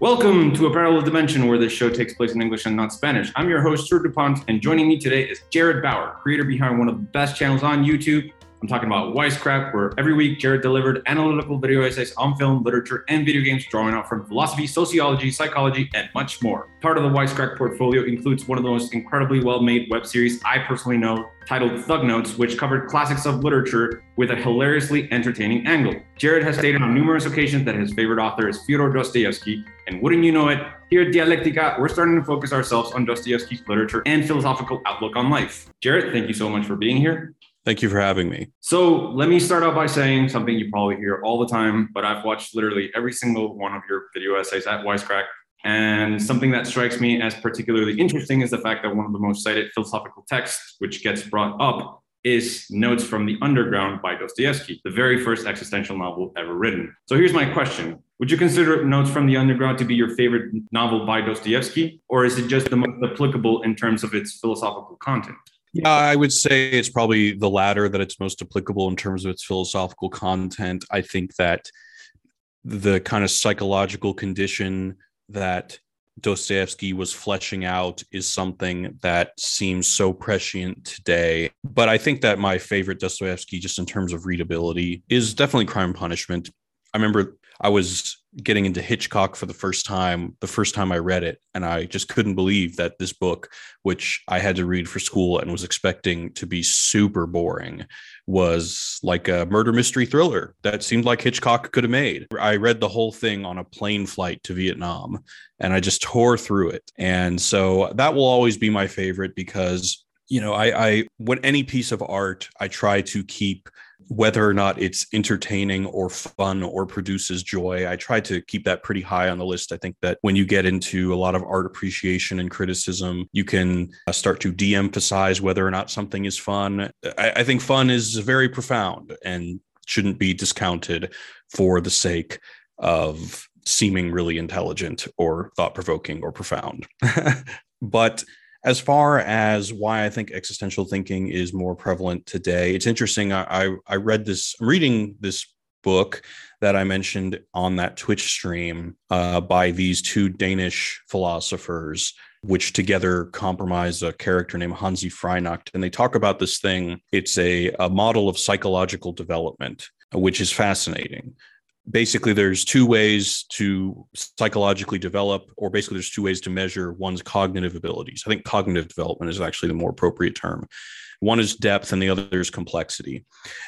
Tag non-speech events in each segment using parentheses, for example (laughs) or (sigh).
Welcome to a parallel dimension where this show takes place in English and not Spanish. I'm your host, Sir DuPont, and joining me today is Jared Bauer, creator behind one of the best channels on YouTube. I'm talking about Wisecrack, where every week Jared delivered analytical video essays on film, literature, and video games, drawing out from philosophy, sociology, psychology, and much more. Part of the Wisecrack portfolio includes one of the most incredibly well made web series I personally know, titled Thug Notes, which covered classics of literature with a hilariously entertaining angle. Jared has stated on numerous occasions that his favorite author is Fyodor Dostoevsky, and wouldn't you know it, here at Dialectica, we're starting to focus ourselves on Dostoevsky's literature and philosophical outlook on life. Jared, thank you so much for being here. Thank you for having me. So let me start out by saying something you probably hear all the time, but I've watched literally every single one of your video essays at Wisecrack. And something that strikes me as particularly interesting is the fact that one of the most cited philosophical texts, which gets brought up, is Notes from the Underground by Dostoevsky, the very first existential novel ever written. So here's my question Would you consider Notes from the Underground to be your favorite novel by Dostoevsky, or is it just the most applicable in terms of its philosophical content? Yeah, I would say it's probably the latter that it's most applicable in terms of its philosophical content. I think that the kind of psychological condition that Dostoevsky was fleshing out is something that seems so prescient today. But I think that my favorite Dostoevsky, just in terms of readability, is definitely Crime and Punishment. I remember I was getting into Hitchcock for the first time, the first time I read it. And I just couldn't believe that this book, which I had to read for school and was expecting to be super boring, was like a murder mystery thriller that seemed like Hitchcock could have made. I read the whole thing on a plane flight to Vietnam and I just tore through it. And so that will always be my favorite because, you know, I, I when any piece of art, I try to keep whether or not it's entertaining or fun or produces joy. I try to keep that pretty high on the list. I think that when you get into a lot of art appreciation and criticism, you can uh, start to de emphasize whether or not something is fun. I, I think fun is very profound and shouldn't be discounted for the sake of seeming really intelligent or thought provoking or profound. (laughs) but as far as why I think existential thinking is more prevalent today, it's interesting. I, I, I read this, I'm reading this book that I mentioned on that Twitch stream uh, by these two Danish philosophers, which together comprise a character named Hanzi Freinacht. And they talk about this thing. It's a, a model of psychological development, which is fascinating basically there's two ways to psychologically develop or basically there's two ways to measure one's cognitive abilities. I think cognitive development is actually the more appropriate term. One is depth and the other is complexity.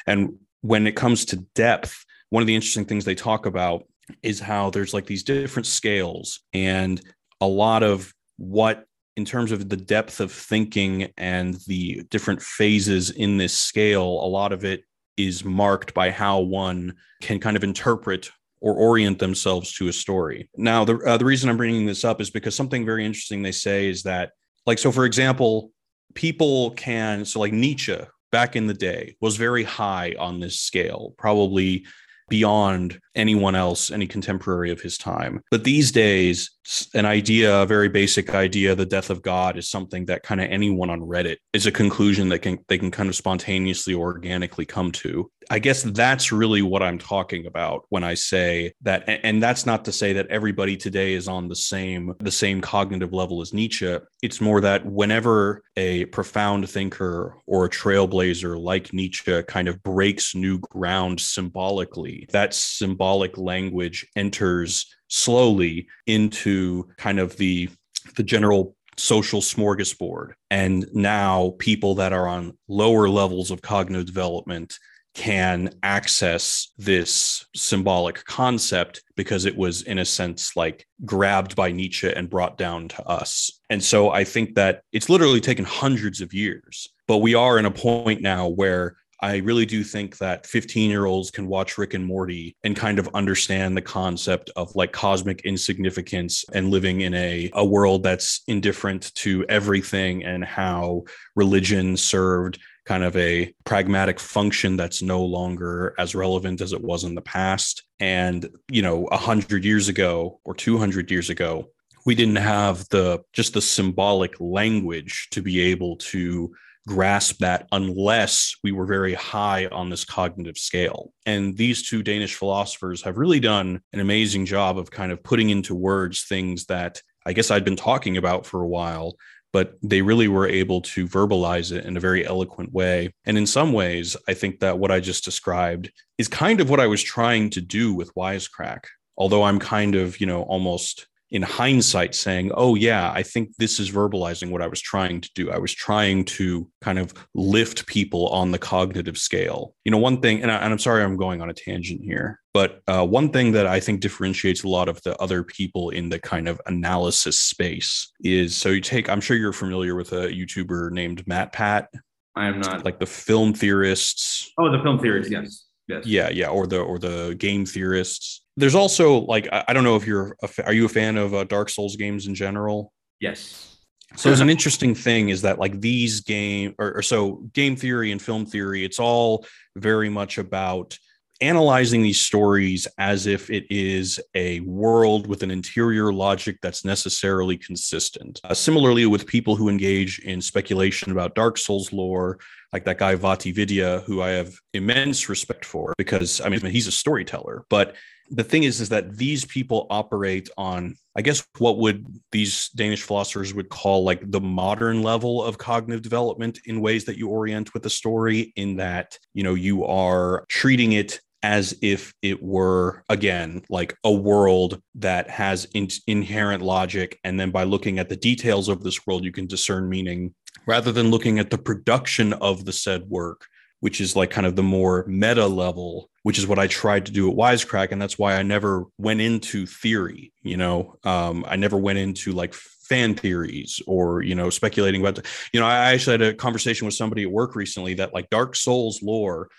And when it comes to depth one of the interesting things they talk about is how there's like these different scales and a lot of what in terms of the depth of thinking and the different phases in this scale a lot of it is marked by how one can kind of interpret or orient themselves to a story. Now, the, uh, the reason I'm bringing this up is because something very interesting they say is that, like, so for example, people can, so like Nietzsche back in the day was very high on this scale, probably beyond anyone else, any contemporary of his time. But these days, an idea, a very basic idea, the death of God is something that kind of anyone on Reddit is a conclusion that can they can kind of spontaneously organically come to. I guess that's really what I'm talking about when I say that and that's not to say that everybody today is on the same the same cognitive level as Nietzsche. It's more that whenever a profound thinker or a trailblazer like Nietzsche kind of breaks new ground symbolically, that symbol symbolic language enters slowly into kind of the the general social smorgasbord and now people that are on lower levels of cognitive development can access this symbolic concept because it was in a sense like grabbed by Nietzsche and brought down to us. And so I think that it's literally taken hundreds of years, but we are in a point now where I really do think that 15 year olds can watch Rick and Morty and kind of understand the concept of like cosmic insignificance and living in a, a world that's indifferent to everything and how religion served kind of a pragmatic function that's no longer as relevant as it was in the past. And, you know, a hundred years ago or 200 years ago, we didn't have the just the symbolic language to be able to grasp that unless we were very high on this cognitive scale. And these two Danish philosophers have really done an amazing job of kind of putting into words things that I guess I'd been talking about for a while, but they really were able to verbalize it in a very eloquent way. And in some ways, I think that what I just described is kind of what I was trying to do with Wisecrack. Although I'm kind of, you know, almost in hindsight saying, oh, yeah, I think this is verbalizing what I was trying to do. I was trying to kind of lift people on the cognitive scale. You know, one thing, and, I, am sorry I'm going on a tangent here, but uh, one thing that I think differentiates a lot of the other people in the kind of analysis space is so you take, I'm sure you're familiar with a YouTuber named MatPat. I am not. Like the film theorists. Oh, the film theorists, yes. Yes. Yeah, yeah, or the or the game theorists. There's also like I, I don't know if you're a, are you a fan of uh, Dark Souls games in general? Yes. So there's an interesting thing is that like these game or, or so game theory and film theory, it's all very much about analyzing these stories as if it is a world with an interior logic that's necessarily consistent. Uh, similarly, with people who engage in speculation about Dark Souls lore, like that guy VaatiVidya, who I have immense respect for because I mean he's a storyteller. But the thing is, is that these people operate on, I guess, what would these Danish philosophers would call like the modern level of cognitive development in ways that you orient with the story, in that you know you are treating it as if it were again like a world that has in- inherent logic and then by looking at the details of this world you can discern meaning rather than looking at the production of the said work, which is like kind of the more meta level, which is what I tried to do at Wisecrack. And that's why I never went into theory, you know, um, I never went into like fan theories or, you know, speculating about, you know, I actually had a conversation with somebody at work recently that like Dark Souls lore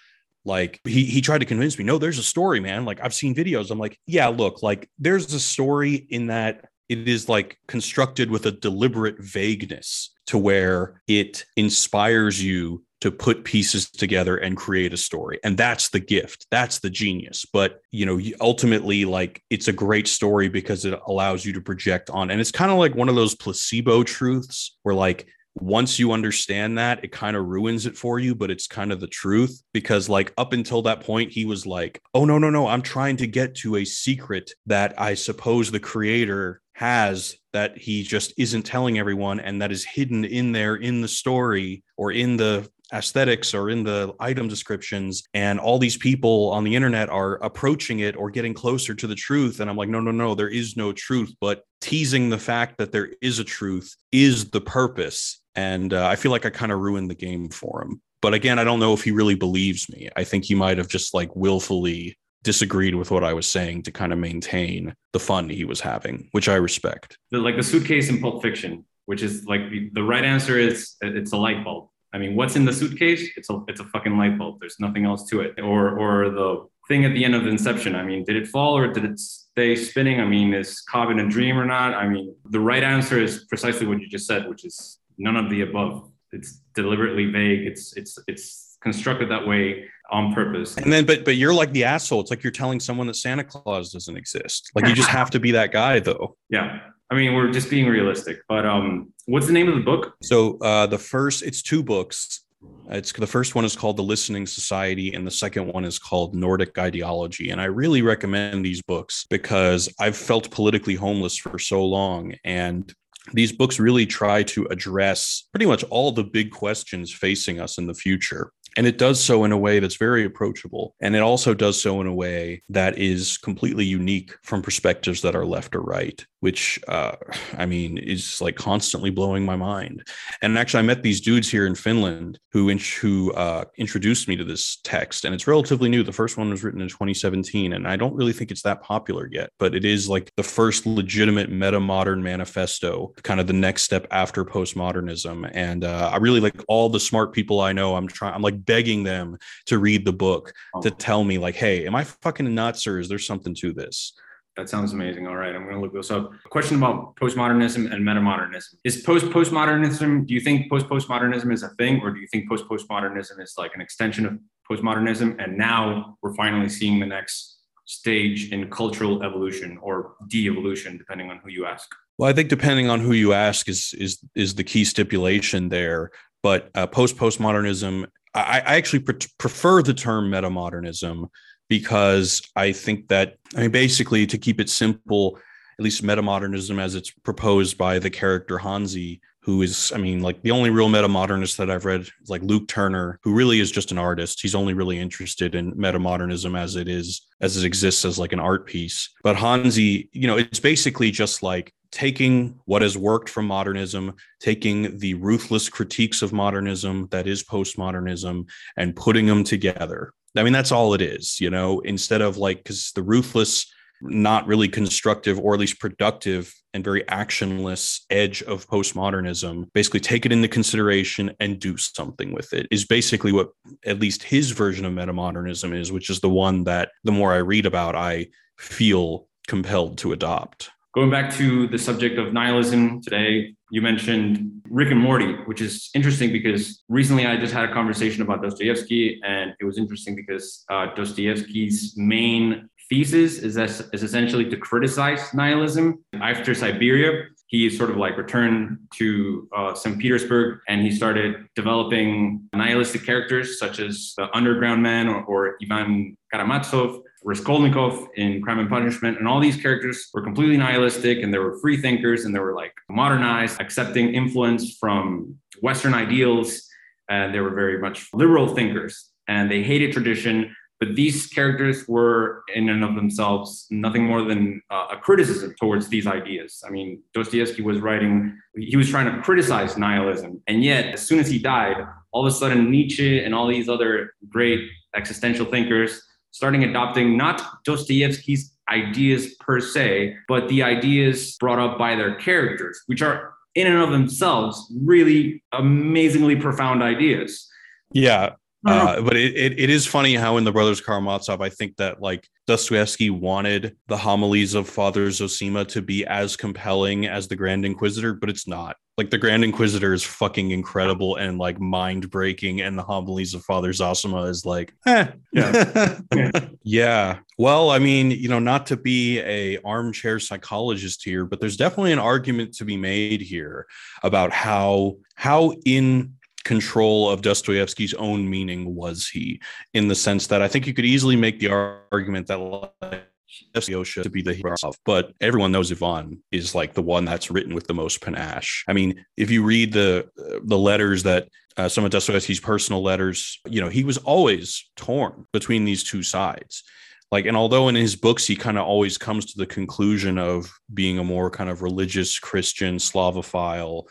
like he he tried to convince me no there's a story man. Like i've seen videos. I'm like yeah look like there's a story in that it is like constructed with a deliberate vagueness to where it inspires you to put pieces together and create a story. And that's the gift. That's the genius. But you know ultimately like it's a great story because it allows you to project on and it's kind of like one of those placebo truths where like once you understand that it kind of ruins it for you but it's kind of the truth because like up until that point he was like oh no no no i'm trying to get to a secret that i suppose the creator has that he just isn't telling everyone and that is hidden in there in the story or in the aesthetics or in the item descriptions and all these people on the internet are approaching it or getting closer to the truth and i'm like no no no there is no truth but teasing the fact that there is a truth is the purpose and uh, i feel like i kind of ruined the game for him but again i don't know if he really believes me i think he might have just like willfully disagreed with what I was saying to kind of maintain the fun he was having, which I respect. Like the suitcase in Pulp Fiction, which is like the, the right answer is it's a light bulb. I mean, what's in the suitcase? It's a it's a fucking light bulb. There's nothing else to it. Or or the thing at the end of Inception. I mean, did it fall or did it stay spinning? I mean, is Cobb in a dream or not? I mean, the right answer is precisely what you just said, which is none of the above. It's deliberately vague. It's it's it's constructed that way on purpose. And then, but but you're like the asshole. It's like you're telling someone that Santa Claus doesn't exist. Like you just have to be that guy, though. (laughs) Yeah, I mean, we're just being realistic. But um, what's the name of the book? So uh, the first, it's two books. It's the first one is called The Listening Society, and the second one is called Nordic Ideology. And I really recommend these books because I've felt politically homeless for so long, and these books really try to address pretty much all the big questions facing us in the future. And it does so in a way that's very approachable. And it also does so in a way that is completely unique from perspectives that are left or right which uh, (sighs) I mean is like constantly blowing my mind. And actually, I met these dudes here in Finland who in- who uh, introduced me to this text, and it's relatively new. The first one was written in 2017, and I don't really think it's that popular yet, but it is like the first legitimate meta modern manifesto, kind of the next step after postmodernism. And uh, I really like all the smart people I know. I'm trying. I'm like begging them to read the book oh. to tell me like, hey, am I fucking nuts or is there something to this? That sounds amazing. All right, I'm going to look this up. Question about postmodernism and metamodernism. Is post postmodernism, do you think post postmodernism is a thing, or do you think post postmodernism is like an extension of postmodernism? And now we're finally seeing the next stage in cultural evolution or de evolution, depending on who you ask? Well, I think depending on who you ask is is is the key stipulation there but uh, post postmodernism, I, I actually pre- prefer the term metamodernism because I think that I mean basically to keep it simple, at least metamodernism as it's proposed by the character Hanzi, who is, I mean, like the only real metamodernist that I've read is like Luke Turner, who really is just an artist. He's only really interested in metamodernism as it is, as it exists as like an art piece. But Hanzi, you know, it's basically just like taking what has worked from modernism, taking the ruthless critiques of modernism that is postmodernism, and putting them together. I mean, that's all it is, you know, instead of like, because the ruthless not really constructive or at least productive and very actionless edge of postmodernism basically take it into consideration and do something with it is basically what at least his version of metamodernism is which is the one that the more i read about i feel compelled to adopt going back to the subject of nihilism today you mentioned rick and morty which is interesting because recently i just had a conversation about dostoevsky and it was interesting because uh, dostoevsky's main thesis is, is essentially to criticize nihilism. After Siberia, he sort of like returned to uh, St. Petersburg and he started developing nihilistic characters such as the Underground Man or, or Ivan Karamazov, Raskolnikov in Crime and Punishment. And all these characters were completely nihilistic and they were free thinkers and they were like modernized, accepting influence from Western ideals. And they were very much liberal thinkers and they hated tradition but these characters were, in and of themselves, nothing more than uh, a criticism towards these ideas. I mean, Dostoevsky was writing, he was trying to criticize nihilism. And yet, as soon as he died, all of a sudden, Nietzsche and all these other great existential thinkers starting adopting not Dostoevsky's ideas per se, but the ideas brought up by their characters, which are in and of themselves really amazingly profound ideas. Yeah, uh, but it, it, it is funny how in the Brothers Karamazov, I think that like Dostoevsky wanted the homilies of Father Zosima to be as compelling as the Grand Inquisitor, but it's not. Like the Grand Inquisitor is fucking incredible and like mind breaking, and the homilies of Father Zosima is like, eh. yeah. (laughs) yeah. Well, I mean, you know, not to be a armchair psychologist here, but there's definitely an argument to be made here about how how in control of Dostoevsky's own meaning was he, in the sense that I think you could easily make the argument that like, to be the hero of, but everyone knows Ivan is like the one that's written with the most panache. I mean, if you read the the letters that uh, some of Dostoevsky's personal letters, you know, he was always torn between these two sides. Like, and although in his books he kind of always comes to the conclusion of being a more kind of religious Christian Slavophile,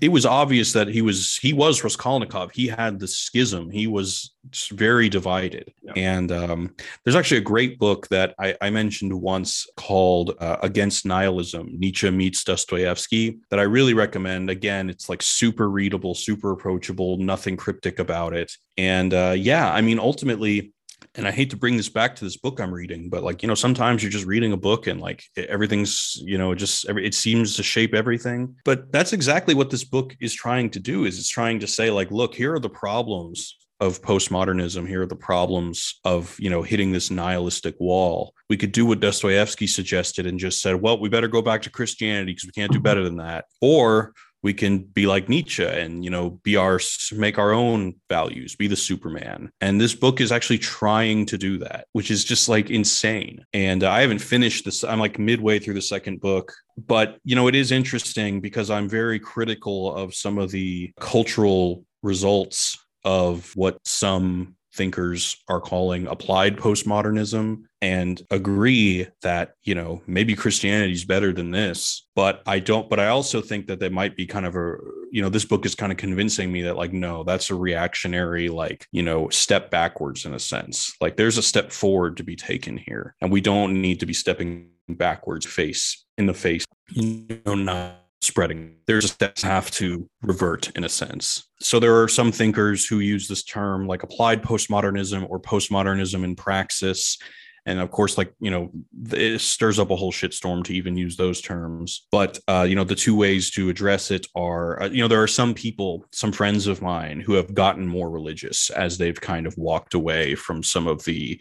it was obvious that he was he was Raskolnikov. He had the schism. He was very divided. Yeah. And um, there's actually a great book that I, I mentioned once called uh, Against Nihilism: Nietzsche meets Dostoevsky that I really recommend. Again, it's like super readable, super approachable, nothing cryptic about it. And uh, yeah, I mean, ultimately and I hate to bring this back to this book I'm reading, but like, you know, sometimes you're just reading a book and like everything's, you know, just every, it seems to shape everything. But that's exactly what this book is trying to do is it's trying to say like, look, here are the problems of postmodernism. Here are the problems of you know hitting this nihilistic wall. We could do what dostoevsky suggested and just said well we better go back to christianity because we can't do better than that. Or we can be like Nietzsche and you know be our make our own values, be the Superman. And this book is actually trying to do that, which is just like insane. And I haven't finished this. I'm like midway through the second book, but you know it is interesting because I'm very critical of some of the cultural results of what some thinkers are calling applied postmodernism and agree that you know maybe christianity is better than this but i don't but i also think that they might be kind of a you know this book is kind of convincing me that like no that's a reactionary like you know step backwards in a sense. Like there's a step forward to be taken here and we don't need to be stepping backwards face in the face you know not spreading. There's steps have to revert in a sense. So there are some thinkers who use this term like applied postmodernism or postmodernism in praxis. And of course, like, you know, it stirs up a whole shitstorm to even use those terms. But, uh, you know, the two ways to address it are, uh, you know, there are some people, some friends of mine who have gotten more religious as they've kind of walked away from some of the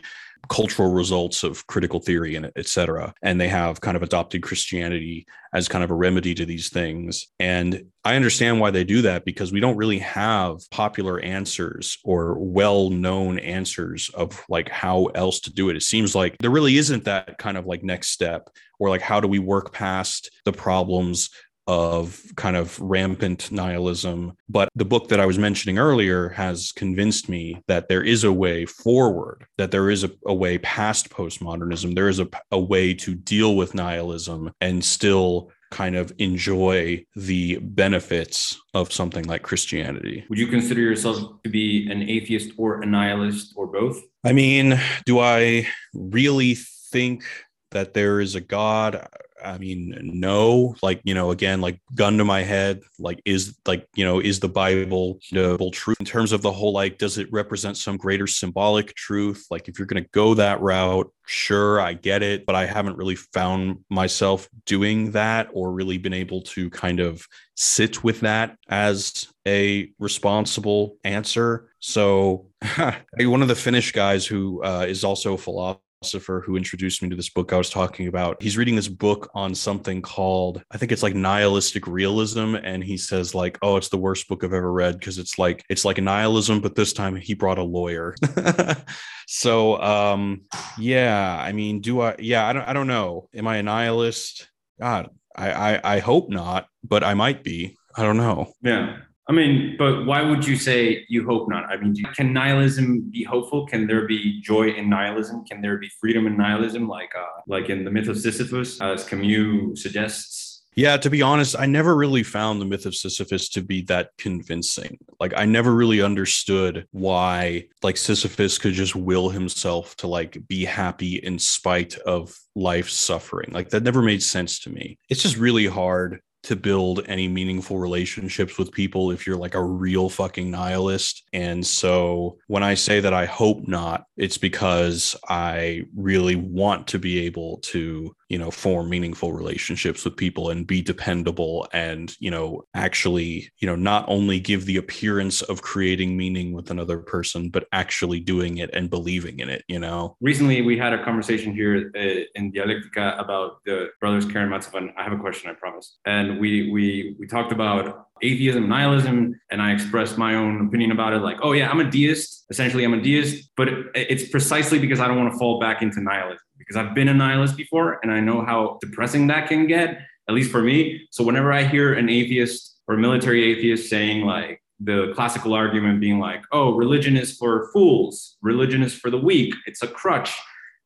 cultural results of critical theory and et cetera. And they have kind of adopted Christianity as kind of a remedy to these things. And I understand why they do that because we don't really have popular answers or well known answers of like how else to do it. It seems like there really isn't that kind of like next step or like how do we work past the problems of kind of rampant nihilism. But the book that I was mentioning earlier has convinced me that there is a way forward, that there is a, a way past postmodernism. There is a, a way to deal with nihilism and still kind of enjoy the benefits of something like Christianity. Would you consider yourself to be an atheist or a nihilist or both? I mean, do I really think that there is a God? I mean, no, like, you know, again, like gun to my head, like, is like, you know, is the Bible the truth in terms of the whole, like, does it represent some greater symbolic truth? Like, if you're going to go that route, sure, I get it, but I haven't really found myself doing that or really been able to kind of sit with that as a responsible answer. So, (laughs) one of the Finnish guys who uh, is also a philosopher philosopher who introduced me to this book I was talking about. He's reading this book on something called, I think it's like nihilistic realism. And he says, like, oh, it's the worst book I've ever read because it's like it's like nihilism, but this time he brought a lawyer. (laughs) so um yeah, I mean, do I yeah, I don't I don't know. Am I a nihilist? God, I, I I hope not, but I might be. I don't know. Yeah. I mean, but why would you say you hope not? I mean, can nihilism be hopeful? Can there be joy in nihilism? Can there be freedom in nihilism, like uh, like in the myth of Sisyphus, as Camus suggests? Yeah, to be honest, I never really found the myth of Sisyphus to be that convincing. Like I never really understood why like Sisyphus could just will himself to like be happy in spite of life's suffering. Like that never made sense to me. It's just really hard to build any meaningful relationships with people if you're like a real fucking nihilist. And so when I say that I hope not, it's because I really want to be able to you know form meaningful relationships with people and be dependable and you know actually you know not only give the appearance of creating meaning with another person but actually doing it and believing in it you know recently we had a conversation here uh, in dialectica about the brothers karamazov and i have a question i promise and we we we talked about atheism, nihilism, and I expressed my own opinion about it. Like, oh yeah, I'm a deist. Essentially, I'm a deist, but it, it's precisely because I don't want to fall back into nihilism because I've been a nihilist before, and I know how depressing that can get. At least for me. So whenever I hear an atheist or military atheist saying like the classical argument being like, oh, religion is for fools, religion is for the weak, it's a crutch.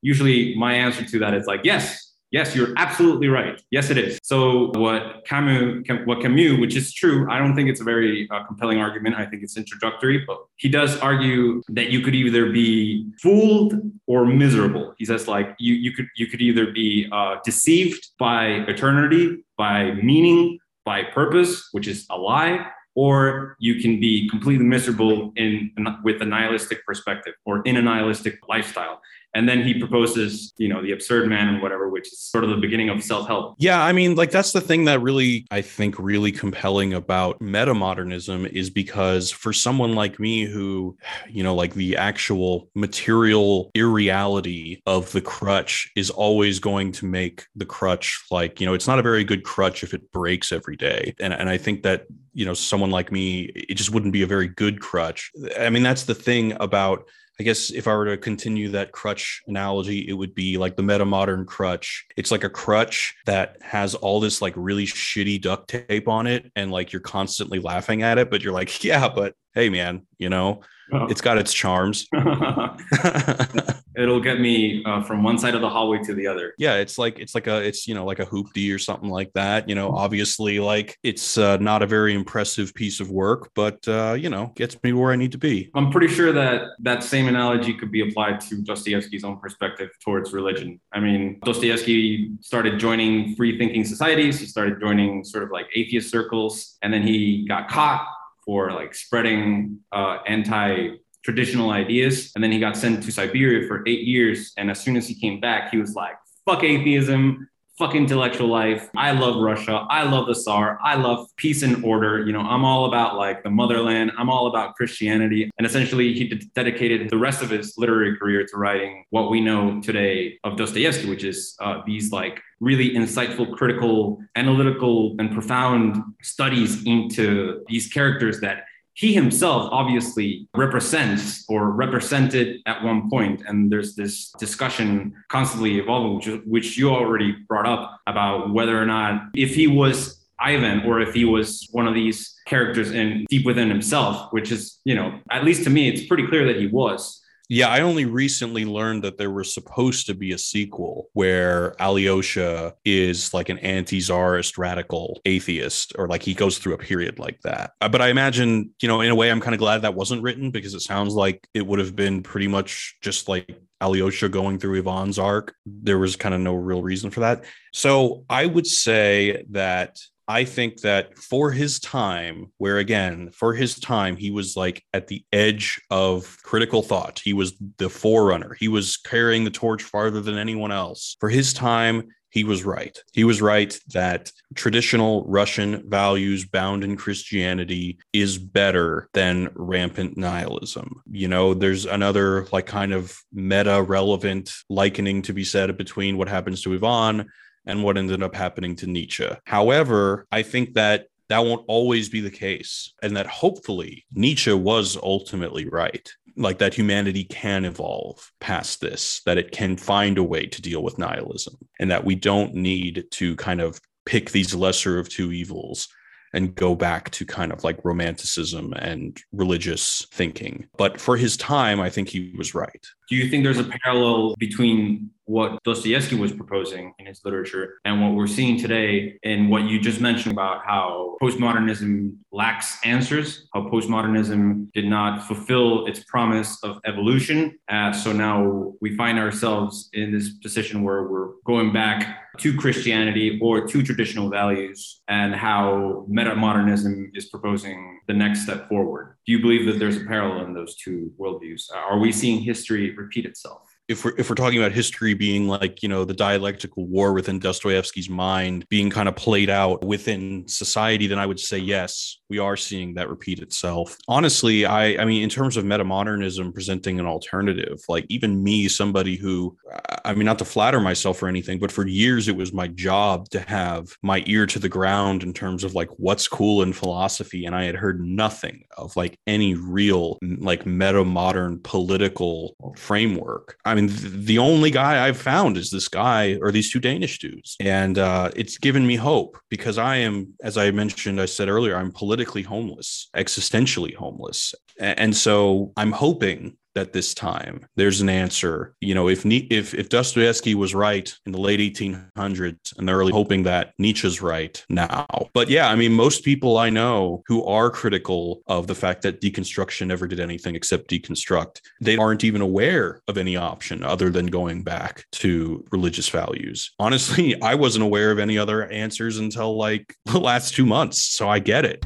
Usually, my answer to that is like, yes, Yes, you're absolutely right. Yes, it is. So what Camus, what Camus, which is true, I don't think it's a very uh, compelling argument. I think it's introductory, but he does argue that you could either be fooled or miserable. He says like you you could you could either be uh, deceived by eternity, by meaning, by purpose, which is a lie, or you can be completely miserable in with a nihilistic perspective or in a nihilistic lifestyle and then he proposes you know the absurd man and whatever which is sort of the beginning of self-help. Yeah i mean like that's the thing that really i think really compelling about metamodernism is because for someone like me who you know like the actual material irreality of the crutch is always going to make the crutch like you know it's not a very good crutch if it breaks every day. And, and i think that you know someone like me it just wouldn't be a very good crutch. I mean that's the thing about I guess if I were to continue that crutch analogy, it would be like the meta modern crutch. It's like a crutch that has all this like really shitty duct tape on it. And like you're constantly laughing at it, but you're like, (laughs) yeah, but hey, man, you know, oh. it's got its charms. (laughs) (laughs) It'll get me uh, from one side of the hallway to the other. Yeah, it's like it's like a it's you know like a hoopty or something like that. You know, obviously like it's uh, not a very impressive piece of work, but uh, you know gets me where I need to be. I'm pretty sure that that same analogy could be applied to Dostoevsky's own perspective towards religion. I mean, Dostoevsky started joining free thinking societies. He started joining sort of like atheist circles, and then he got caught for like spreading uh, anti traditional ideas. And then he got sent to Siberia for eight years. And as soon as he came back, he was like, fuck atheism, fuck intellectual life. I love Russia. I love the Tsar. I love peace and order. You know, I'm all about like the motherland. I'm all about Christianity. And essentially, he dedicated the rest of his literary career to writing what we know today of Dostoevsky, which is uh, these like really insightful, critical, analytical, and profound studies into these characters that he himself obviously represents or represented at one point and there's this discussion constantly evolving which, you already brought up about whether or not if he was Ivan or if he was one of these characters in deep within himself which is you know at least to me it's pretty clear that he was yeah, I only recently learned that there was supposed to be a sequel where Alyosha is like an anti czarist radical atheist, or like he goes through a period like that. Uh, but I imagine, you know, in a way, I'm kind of glad that wasn't written because it sounds like it would have been pretty much just like Alyosha going through Ivan's arc. There was kind of no real reason for that. So I would say that I think that for his time, where again, for his time, he was like at the edge of critical thought. He was the forerunner. He was carrying the torch farther than anyone else. For his time, he was right. He was right that traditional Russian values bound in Christianity is better than rampant nihilism. You know, there's another like kind of meta relevant likening to be said between what happens to Ivan and what ended up happening to Nietzsche. However, I think that that won't always be the case, and that hopefully Nietzsche was ultimately right. Like that humanity can evolve past this, that it can find a way to deal with nihilism, and that we don't need to kind of pick these lesser of two evils and go back to kind of like romanticism and religious thinking. But for his time, I think he was right. Do you think there's a parallel between what Dostoevsky was proposing in his literature and what we're seeing today in what you just mentioned about how postmodernism lacks answers, how postmodernism did not fulfill its promise of evolution. Uh, so now we find ourselves in this position where we're going back to Christianity or to traditional values and how metamodernism is proposing the next step forward. Do you believe that there's a parallel in those two worldviews? Are we seeing history repeat itself? If we're if we're talking about history being like you know the dialectical war within Dostoevsky's mind being kind of played out within society, then I would say yes, we are seeing that repeat itself. Honestly, I I mean in terms of metamodernism presenting an alternative, like even me, somebody who I mean not to flatter myself or anything, but for years it was my job to have my ear to the ground in terms of like what's cool in philosophy, and I had heard nothing of like any real like meta modern political framework. I I mean, the only guy I've found is this guy or these two Danish dudes. And uh, it's given me hope because I am, as I mentioned, I said earlier, I'm politically homeless, existentially homeless. And so I'm hoping that this time there's an answer. You know, if if if Dostoevsky was right in the late 1800s, and they're really hoping that Nietzsche's right now. But yeah, I mean, most people I know who are critical of the fact that deconstruction never did anything except deconstruct, they aren't even aware of any option other than going back to religious values. Honestly, (laughs) I wasn't aware of any other answers until like (laughs) the last two months, so I get it.